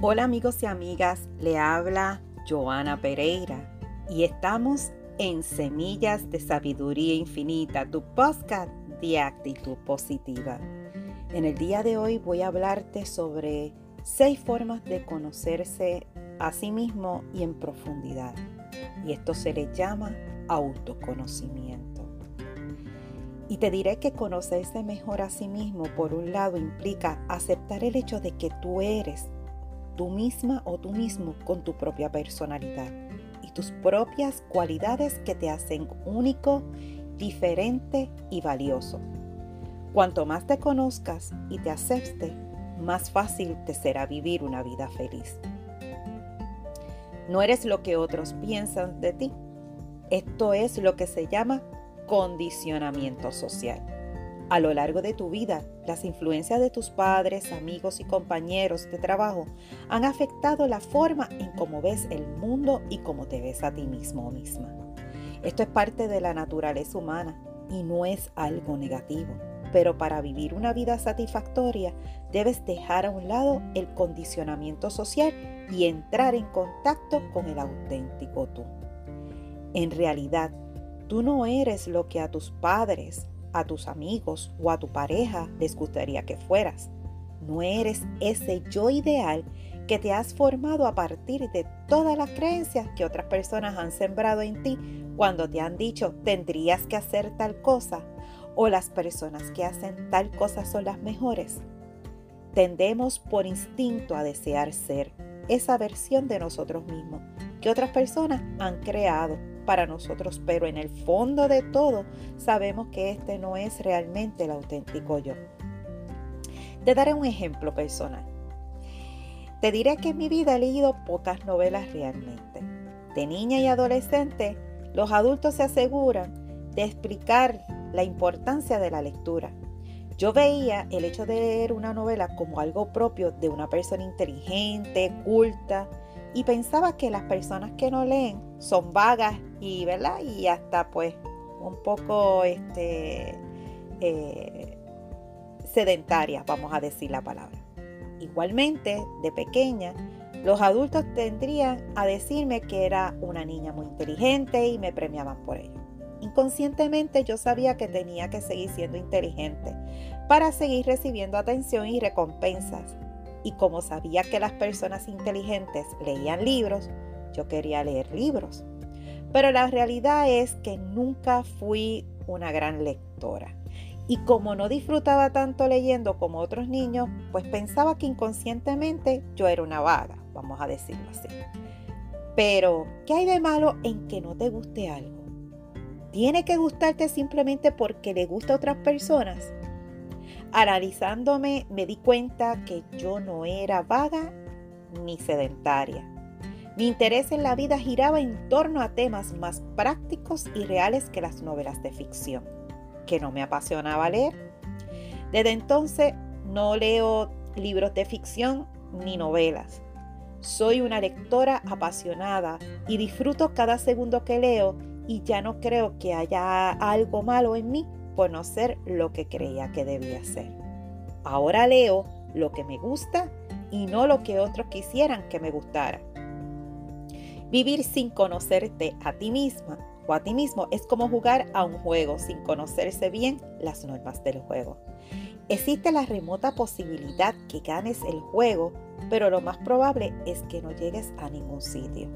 Hola amigos y amigas, le habla Joana Pereira y estamos en Semillas de Sabiduría Infinita, tu podcast de actitud positiva. En el día de hoy voy a hablarte sobre seis formas de conocerse a sí mismo y en profundidad. Y esto se le llama autoconocimiento. Y te diré que conocerse mejor a sí mismo, por un lado, implica aceptar el hecho de que tú eres tú misma o tú mismo con tu propia personalidad y tus propias cualidades que te hacen único, diferente y valioso. Cuanto más te conozcas y te aceptes, más fácil te será vivir una vida feliz. No eres lo que otros piensan de ti. Esto es lo que se llama condicionamiento social. A lo largo de tu vida, las influencias de tus padres, amigos y compañeros de trabajo han afectado la forma en cómo ves el mundo y cómo te ves a ti mismo o misma. Esto es parte de la naturaleza humana y no es algo negativo. Pero para vivir una vida satisfactoria debes dejar a un lado el condicionamiento social y entrar en contacto con el auténtico tú. En realidad, tú no eres lo que a tus padres, a tus amigos o a tu pareja les gustaría que fueras. No eres ese yo ideal que te has formado a partir de todas las creencias que otras personas han sembrado en ti cuando te han dicho tendrías que hacer tal cosa o las personas que hacen tal cosa son las mejores. Tendemos por instinto a desear ser esa versión de nosotros mismos que otras personas han creado para nosotros, pero en el fondo de todo sabemos que este no es realmente el auténtico yo. Te daré un ejemplo personal. Te diré que en mi vida he leído pocas novelas realmente. De niña y adolescente, los adultos se aseguran de explicar la importancia de la lectura. Yo veía el hecho de leer una novela como algo propio de una persona inteligente, culta, y pensaba que las personas que no leen son vagas y, ¿verdad? y hasta pues un poco este, eh, sedentarias, vamos a decir la palabra. Igualmente, de pequeña, los adultos tendrían a decirme que era una niña muy inteligente y me premiaban por ello. Inconscientemente yo sabía que tenía que seguir siendo inteligente para seguir recibiendo atención y recompensas y como sabía que las personas inteligentes leían libros, yo quería leer libros. Pero la realidad es que nunca fui una gran lectora. Y como no disfrutaba tanto leyendo como otros niños, pues pensaba que inconscientemente yo era una vaga, vamos a decirlo así. Pero, ¿qué hay de malo en que no te guste algo? ¿Tiene que gustarte simplemente porque le gusta a otras personas? Analizándome me di cuenta que yo no era vaga ni sedentaria. Mi interés en la vida giraba en torno a temas más prácticos y reales que las novelas de ficción, que no me apasionaba leer. Desde entonces no leo libros de ficción ni novelas. Soy una lectora apasionada y disfruto cada segundo que leo y ya no creo que haya algo malo en mí por no ser lo que creía que debía ser. Ahora leo lo que me gusta y no lo que otros quisieran que me gustara. Vivir sin conocerte a ti misma o a ti mismo es como jugar a un juego sin conocerse bien las normas del juego. Existe la remota posibilidad que ganes el juego, pero lo más probable es que no llegues a ningún sitio.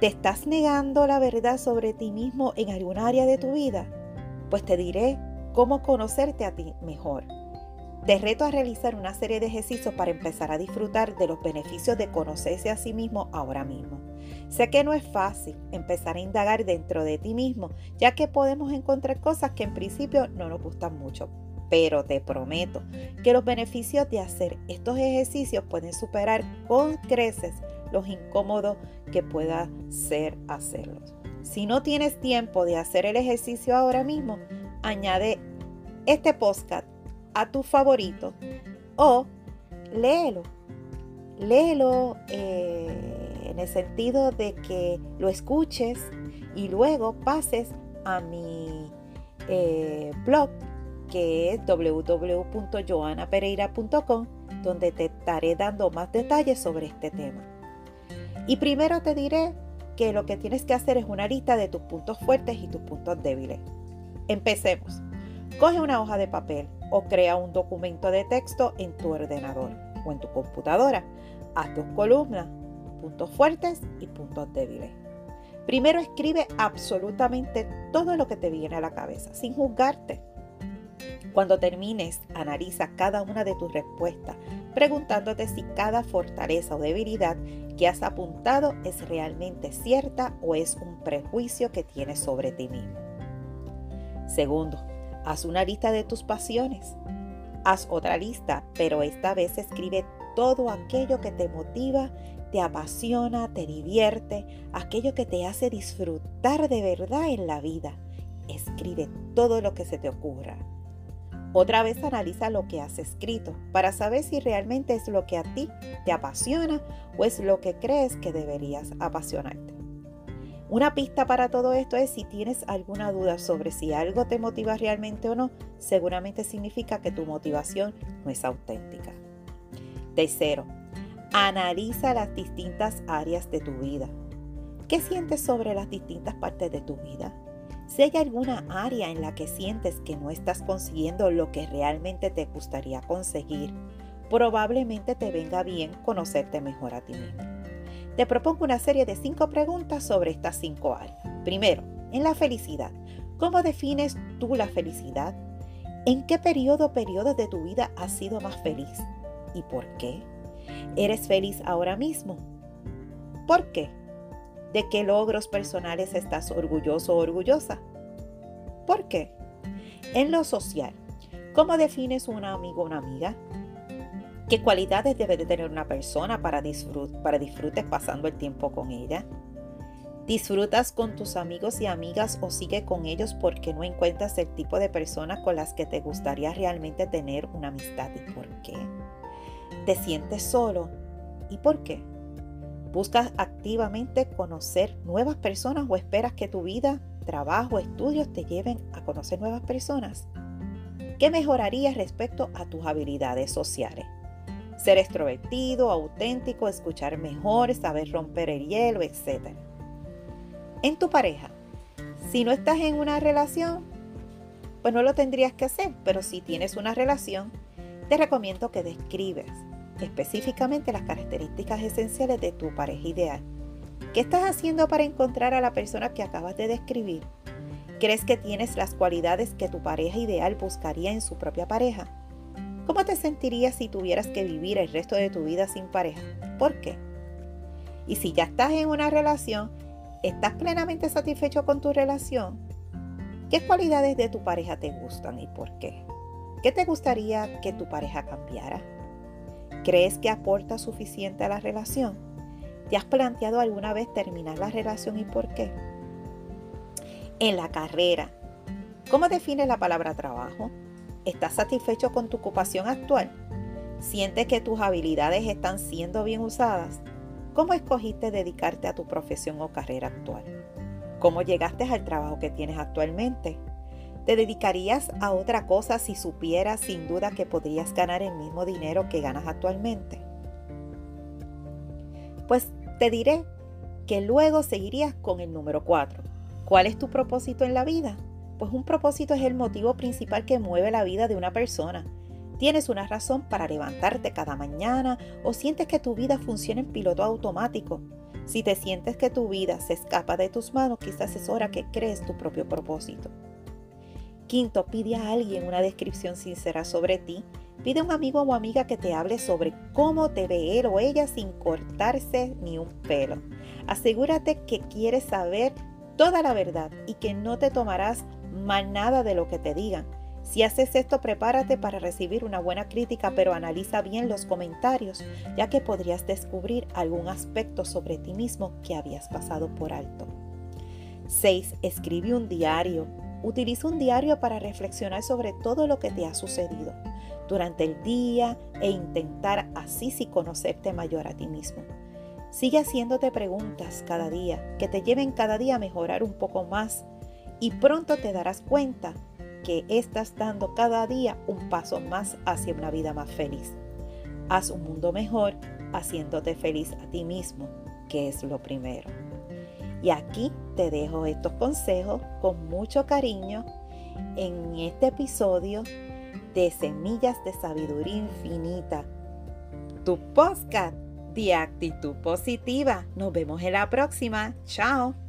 ¿Te estás negando la verdad sobre ti mismo en algún área de tu vida? pues te diré cómo conocerte a ti mejor. Te reto a realizar una serie de ejercicios para empezar a disfrutar de los beneficios de conocerse a sí mismo ahora mismo. Sé que no es fácil empezar a indagar dentro de ti mismo, ya que podemos encontrar cosas que en principio no nos gustan mucho, pero te prometo que los beneficios de hacer estos ejercicios pueden superar con creces los incómodos que pueda ser hacerlos. Si no tienes tiempo de hacer el ejercicio ahora mismo, añade este podcast a tu favorito o léelo. Léelo eh, en el sentido de que lo escuches y luego pases a mi eh, blog que es www.joanapereira.com, donde te estaré dando más detalles sobre este tema. Y primero te diré que lo que tienes que hacer es una lista de tus puntos fuertes y tus puntos débiles. Empecemos. Coge una hoja de papel o crea un documento de texto en tu ordenador o en tu computadora. Haz tus columnas, puntos fuertes y puntos débiles. Primero escribe absolutamente todo lo que te viene a la cabeza, sin juzgarte. Cuando termines, analiza cada una de tus respuestas, preguntándote si cada fortaleza o debilidad que has apuntado es realmente cierta o es un prejuicio que tienes sobre ti mismo. Segundo, haz una lista de tus pasiones. Haz otra lista, pero esta vez escribe todo aquello que te motiva, te apasiona, te divierte, aquello que te hace disfrutar de verdad en la vida. Escribe todo lo que se te ocurra. Otra vez analiza lo que has escrito para saber si realmente es lo que a ti te apasiona o es lo que crees que deberías apasionarte. Una pista para todo esto es si tienes alguna duda sobre si algo te motiva realmente o no, seguramente significa que tu motivación no es auténtica. Tercero, analiza las distintas áreas de tu vida. ¿Qué sientes sobre las distintas partes de tu vida? Si hay alguna área en la que sientes que no estás consiguiendo lo que realmente te gustaría conseguir, probablemente te venga bien conocerte mejor a ti mismo. Te propongo una serie de cinco preguntas sobre estas cinco áreas. Primero, en la felicidad. ¿Cómo defines tú la felicidad? ¿En qué periodo o periodos de tu vida has sido más feliz? ¿Y por qué? ¿Eres feliz ahora mismo? ¿Por qué? ¿De qué logros personales estás orgulloso o orgullosa? ¿Por qué? En lo social, ¿cómo defines un amigo o una amiga? ¿Qué cualidades debe de tener una persona para, para disfrutes pasando el tiempo con ella? ¿Disfrutas con tus amigos y amigas o sigue con ellos porque no encuentras el tipo de personas con las que te gustaría realmente tener una amistad y por qué? ¿Te sientes solo? ¿Y por qué? ¿Buscas activamente conocer nuevas personas o esperas que tu vida, trabajo, estudios te lleven a conocer nuevas personas? ¿Qué mejorarías respecto a tus habilidades sociales? Ser extrovertido, auténtico, escuchar mejor, saber romper el hielo, etc. En tu pareja, si no estás en una relación, pues no lo tendrías que hacer, pero si tienes una relación, te recomiendo que describes específicamente las características esenciales de tu pareja ideal. ¿Qué estás haciendo para encontrar a la persona que acabas de describir? ¿Crees que tienes las cualidades que tu pareja ideal buscaría en su propia pareja? ¿Cómo te sentirías si tuvieras que vivir el resto de tu vida sin pareja? ¿Por qué? Y si ya estás en una relación, ¿estás plenamente satisfecho con tu relación? ¿Qué cualidades de tu pareja te gustan y por qué? ¿Qué te gustaría que tu pareja cambiara? ¿Crees que aporta suficiente a la relación? ¿Te has planteado alguna vez terminar la relación y por qué? En la carrera, ¿cómo defines la palabra trabajo? ¿Estás satisfecho con tu ocupación actual? ¿Sientes que tus habilidades están siendo bien usadas? ¿Cómo escogiste dedicarte a tu profesión o carrera actual? ¿Cómo llegaste al trabajo que tienes actualmente? ¿Te dedicarías a otra cosa si supieras sin duda que podrías ganar el mismo dinero que ganas actualmente? Pues te diré que luego seguirías con el número 4. ¿Cuál es tu propósito en la vida? Pues un propósito es el motivo principal que mueve la vida de una persona. ¿Tienes una razón para levantarte cada mañana o sientes que tu vida funciona en piloto automático? Si te sientes que tu vida se escapa de tus manos, quizás es hora que crees tu propio propósito. Quinto, pide a alguien una descripción sincera sobre ti. Pide a un amigo o amiga que te hable sobre cómo te ve él o ella sin cortarse ni un pelo. Asegúrate que quieres saber toda la verdad y que no te tomarás mal nada de lo que te digan. Si haces esto, prepárate para recibir una buena crítica, pero analiza bien los comentarios, ya que podrías descubrir algún aspecto sobre ti mismo que habías pasado por alto. 6. Escribe un diario Utiliza un diario para reflexionar sobre todo lo que te ha sucedido durante el día e intentar así sí conocerte mayor a ti mismo. Sigue haciéndote preguntas cada día que te lleven cada día a mejorar un poco más y pronto te darás cuenta que estás dando cada día un paso más hacia una vida más feliz. Haz un mundo mejor haciéndote feliz a ti mismo, que es lo primero. Y aquí te dejo estos consejos con mucho cariño en este episodio de Semillas de Sabiduría Infinita. Tu podcast de actitud positiva. Nos vemos en la próxima. Chao.